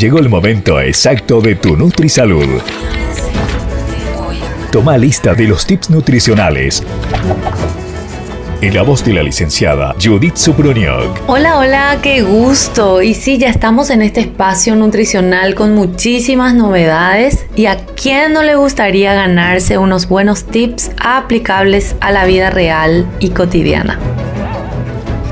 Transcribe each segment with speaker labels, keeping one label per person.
Speaker 1: Llegó el momento exacto de tu NutriSalud. Toma lista de los tips nutricionales en la voz de la licenciada Judith Supruniok.
Speaker 2: Hola, hola, qué gusto. Y sí, ya estamos en este espacio nutricional con muchísimas novedades. ¿Y a quién no le gustaría ganarse unos buenos tips aplicables a la vida real y cotidiana?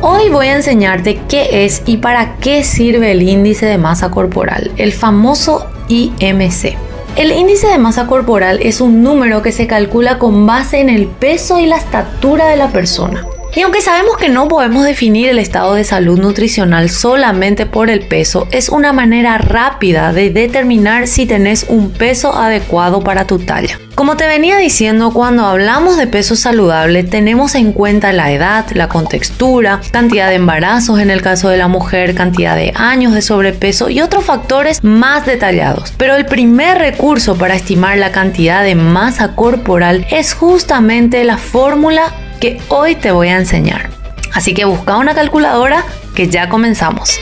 Speaker 2: Hoy voy a enseñarte qué es y para qué sirve el índice de masa corporal, el famoso IMC. El índice de masa corporal es un número que se calcula con base en el peso y la estatura de la persona. Y aunque sabemos que no podemos definir el estado de salud nutricional solamente por el peso, es una manera rápida de determinar si tenés un peso adecuado para tu talla. Como te venía diciendo, cuando hablamos de peso saludable tenemos en cuenta la edad, la contextura, cantidad de embarazos en el caso de la mujer, cantidad de años de sobrepeso y otros factores más detallados. Pero el primer recurso para estimar la cantidad de masa corporal es justamente la fórmula que hoy te voy a enseñar. Así que busca una calculadora que ya comenzamos.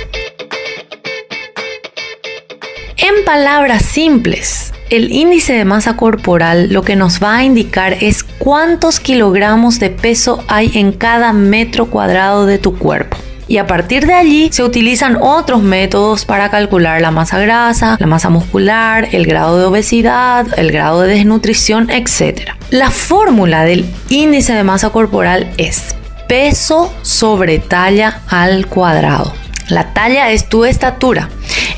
Speaker 2: En palabras simples, el índice de masa corporal lo que nos va a indicar es cuántos kilogramos de peso hay en cada metro cuadrado de tu cuerpo. Y a partir de allí se utilizan otros métodos para calcular la masa grasa, la masa muscular, el grado de obesidad, el grado de desnutrición, etc. La fórmula del índice de masa corporal es peso sobre talla al cuadrado. La talla es tu estatura.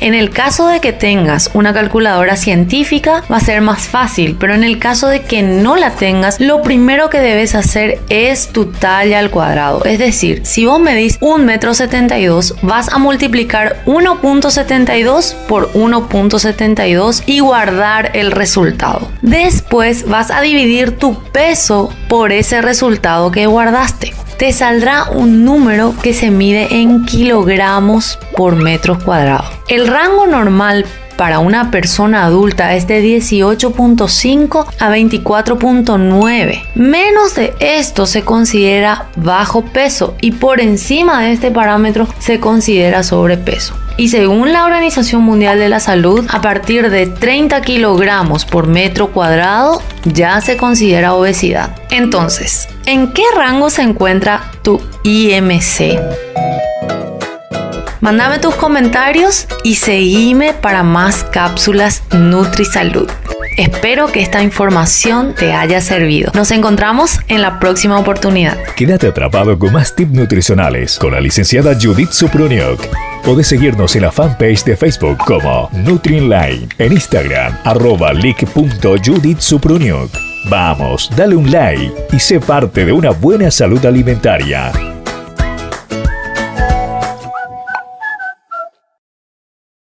Speaker 2: En el caso de que tengas una calculadora científica va a ser más fácil, pero en el caso de que no la tengas, lo primero que debes hacer es tu talla al cuadrado. Es decir, si vos medís 1,72 m, vas a multiplicar 1.72 por 1.72 y guardar el resultado. Después vas a dividir tu peso por ese resultado que guardaste te saldrá un número que se mide en kilogramos por metros cuadrados. El rango normal para una persona adulta es de 18.5 a 24.9. Menos de esto se considera bajo peso y por encima de este parámetro se considera sobrepeso. Y según la Organización Mundial de la Salud, a partir de 30 kilogramos por metro cuadrado ya se considera obesidad. Entonces, ¿en qué rango se encuentra tu IMC? Mándame tus comentarios y seguime para más cápsulas NutriSalud. Espero que esta información te haya servido. Nos encontramos en la próxima oportunidad.
Speaker 1: Quédate atrapado con más tips nutricionales con la licenciada Judith Supruniok. Podés seguirnos en la fanpage de Facebook como NutriEnline, en Instagram arroba Vamos, dale un like y sé parte de una buena salud alimentaria.